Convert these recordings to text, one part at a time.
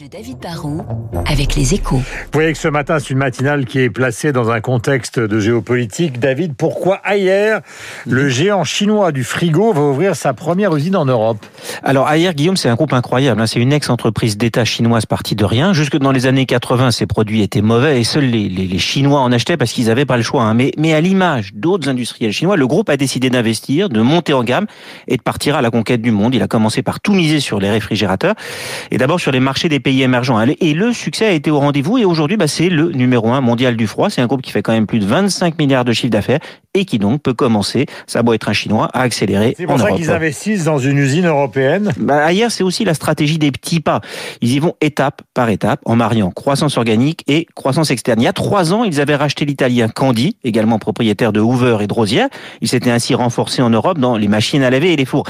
de David Barrault avec les échos. Vous voyez que ce matin, c'est une matinale qui est placée dans un contexte de géopolitique. David, pourquoi ailleurs le géant chinois du frigo va ouvrir sa première usine en Europe? Alors Ayer, Guillaume, c'est un groupe incroyable. hein. C'est une ex-entreprise d'État chinoise partie de rien. Jusque dans les années 80, ces produits étaient mauvais et seuls les, les- les Chinois en achetaient parce qu'ils n'avaient pas le choix. hein. Mais, mais à l'image d'autres industriels chinois, le groupe a décidé d'investir, de monter en gamme et de partir à la conquête du monde. Il a commencé par tout miser sur les réfrigérateurs et d'abord sur les marchés des pays émergents. Et le succès a été au rendez-vous et aujourd'hui, bah, c'est le numéro un mondial du froid. C'est un groupe qui fait quand même plus de 25 milliards de chiffre d'affaires et qui donc peut commencer, ça doit être un chinois, à accélérer C'est en pour ça qu'ils investissent dans une usine européenne. Bah, ailleurs, c'est aussi la stratégie des petits pas. Ils y vont étape par étape en mariant croissance organique et croissance externe. Il y a trois ans, ils avaient racheté l'italien Candy, également propriétaire de Hoover et de Rosière. Ils s'étaient ainsi renforcés en Europe dans les machines à laver et les fours.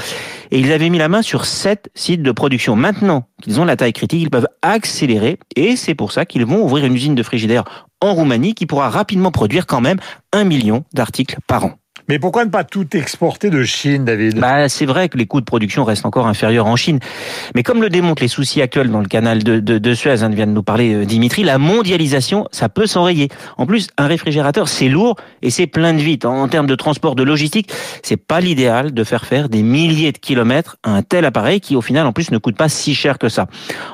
Et ils avaient mis la main sur sept sites de production. Maintenant qu'ils ont la taille critique, ils peuvent accélérer et c'est pour ça qu'ils vont ouvrir une usine de frigidaire en Roumanie qui pourra rapidement produire quand même un million d'articles par an. Mais pourquoi ne pas tout exporter de Chine, David? Bah, c'est vrai que les coûts de production restent encore inférieurs en Chine. Mais comme le démontrent les soucis actuels dans le canal de, de, de Suez, hein, vient de nous parler euh, Dimitri, la mondialisation, ça peut s'enrayer. En plus, un réfrigérateur, c'est lourd et c'est plein de vite. En, en termes de transport, de logistique, c'est pas l'idéal de faire faire des milliers de kilomètres à un tel appareil qui, au final, en plus, ne coûte pas si cher que ça.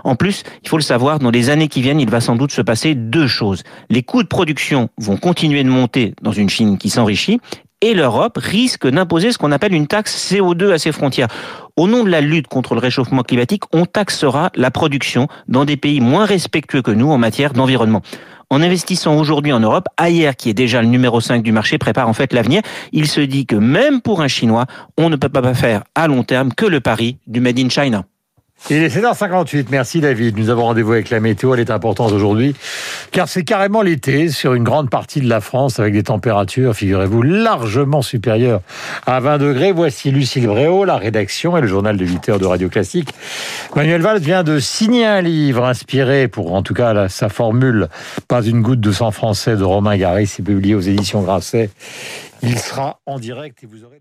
En plus, il faut le savoir, dans les années qui viennent, il va sans doute se passer deux choses. Les coûts de production vont continuer de monter dans une Chine qui s'enrichit et l'Europe risque d'imposer ce qu'on appelle une taxe CO2 à ses frontières. Au nom de la lutte contre le réchauffement climatique, on taxera la production dans des pays moins respectueux que nous en matière d'environnement. En investissant aujourd'hui en Europe, Ayer, qui est déjà le numéro 5 du marché, prépare en fait l'avenir. Il se dit que même pour un Chinois, on ne peut pas faire à long terme que le pari du Made in China. Il est 7h58. Merci, David. Nous avons rendez-vous avec la météo. Elle est importante aujourd'hui. Car c'est carrément l'été sur une grande partie de la France avec des températures, figurez-vous, largement supérieures à 20 degrés. Voici Lucille Bréau, la rédaction et le journal de 8 heures de Radio Classique. Manuel Valls vient de signer un livre inspiré pour, en tout cas, sa formule, pas une goutte de sang français de Romain Gary. C'est publié aux éditions Grasset. Il sera en direct et vous aurez